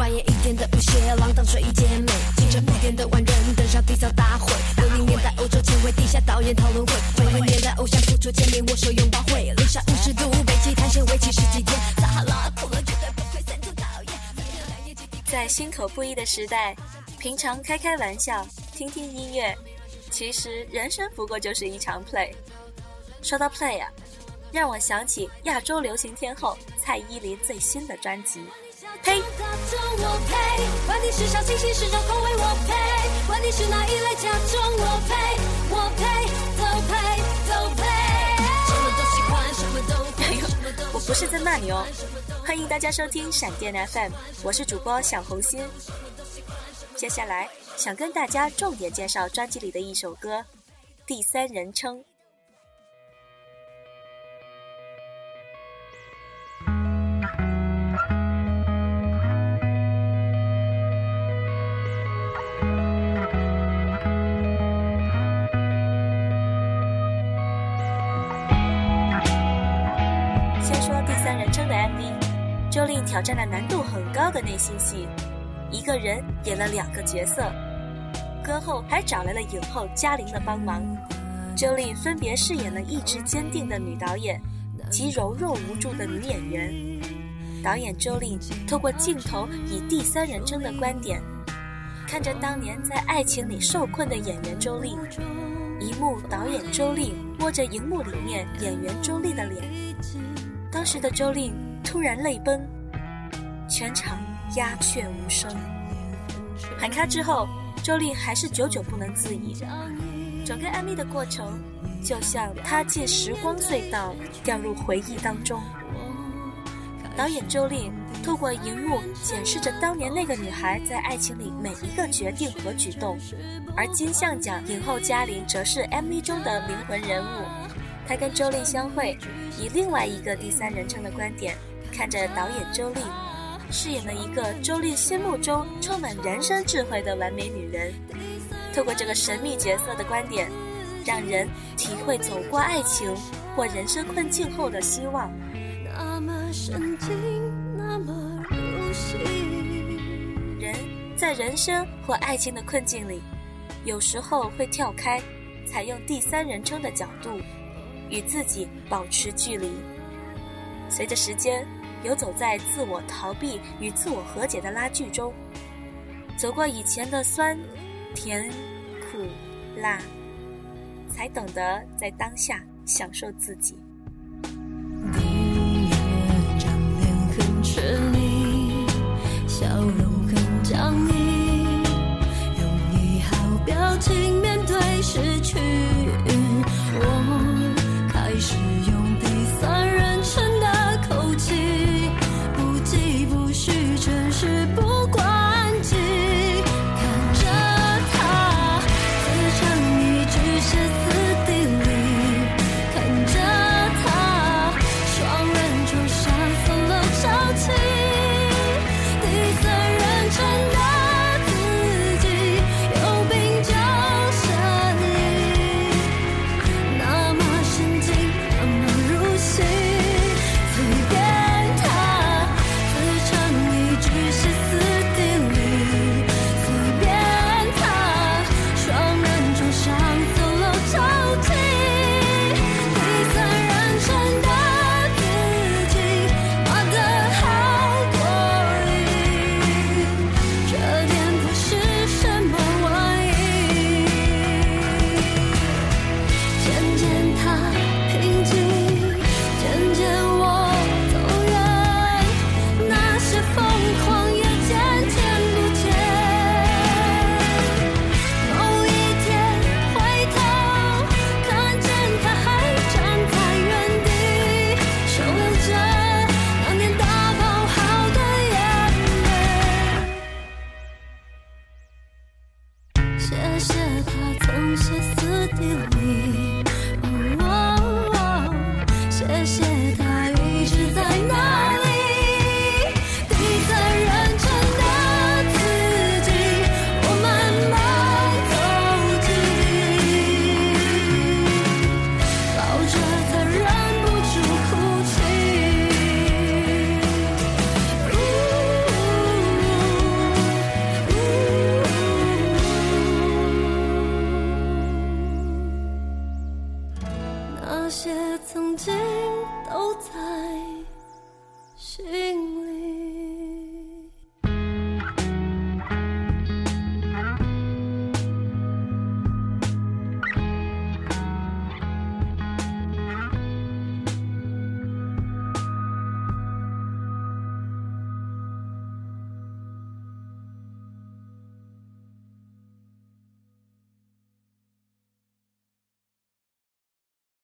扮演一点的无邪，浪荡水一姐妹，清澈不点的万人登上缔造大会。六零年代欧洲前卫地下导演讨论会，九零年代偶像付出见面握手拥抱会，零下五十度北极探险为期十几天，撒哈拉苦了绝对不会三度讨厌。在心口不一的时代，平常开开玩笑，听听音乐，其实人生不过就是一场 play。说到 play 啊，让我想起亚洲流行天后蔡依林最新的专辑。呸！管你是小清新是重口味，我呸，管你是哪一类我呸，我呸，都呸，都呸。什么都喜欢，什么都会。我不是在骂你哦，欢迎大家收听闪电 FM，我是主播小红心。接下来想跟大家重点介绍专辑里的一首歌《第三人称》。周令挑战了难度很高的内心戏，一个人演了两个角色。歌后还找来了影后嘉玲的帮忙。周令分别饰演了意志坚定的女导演及柔弱无助的女演员。导演周令透过镜头以第三人称的观点，看着当年在爱情里受困的演员周令，一幕导演周令摸着荧幕里面演员周令的脸，当时的周令。突然泪崩，全场鸦雀无声。喊卡之后，周丽还是久久不能自已。整个 MV 的过程，就像他进时光隧道，掉入回忆当中。导演周令透过荧幕检视着当年那个女孩在爱情里每一个决定和举动，而金像奖影后嘉玲则是 MV 中的灵魂人物。她跟周令相会，以另外一个第三人称的观点。看着导演周丽饰演了一个周丽心目中充满人生智慧的完美女人，透过这个神秘角色的观点，让人体会走过爱情或人生困境后的希望。人在人生或爱情的困境里，有时候会跳开，采用第三人称的角度，与自己保持距离。随着时间。游走在自我逃避与自我和解的拉锯中，走过以前的酸、甜、苦、辣，才懂得在当下享受自己。歇斯底里那些曾经都在心里。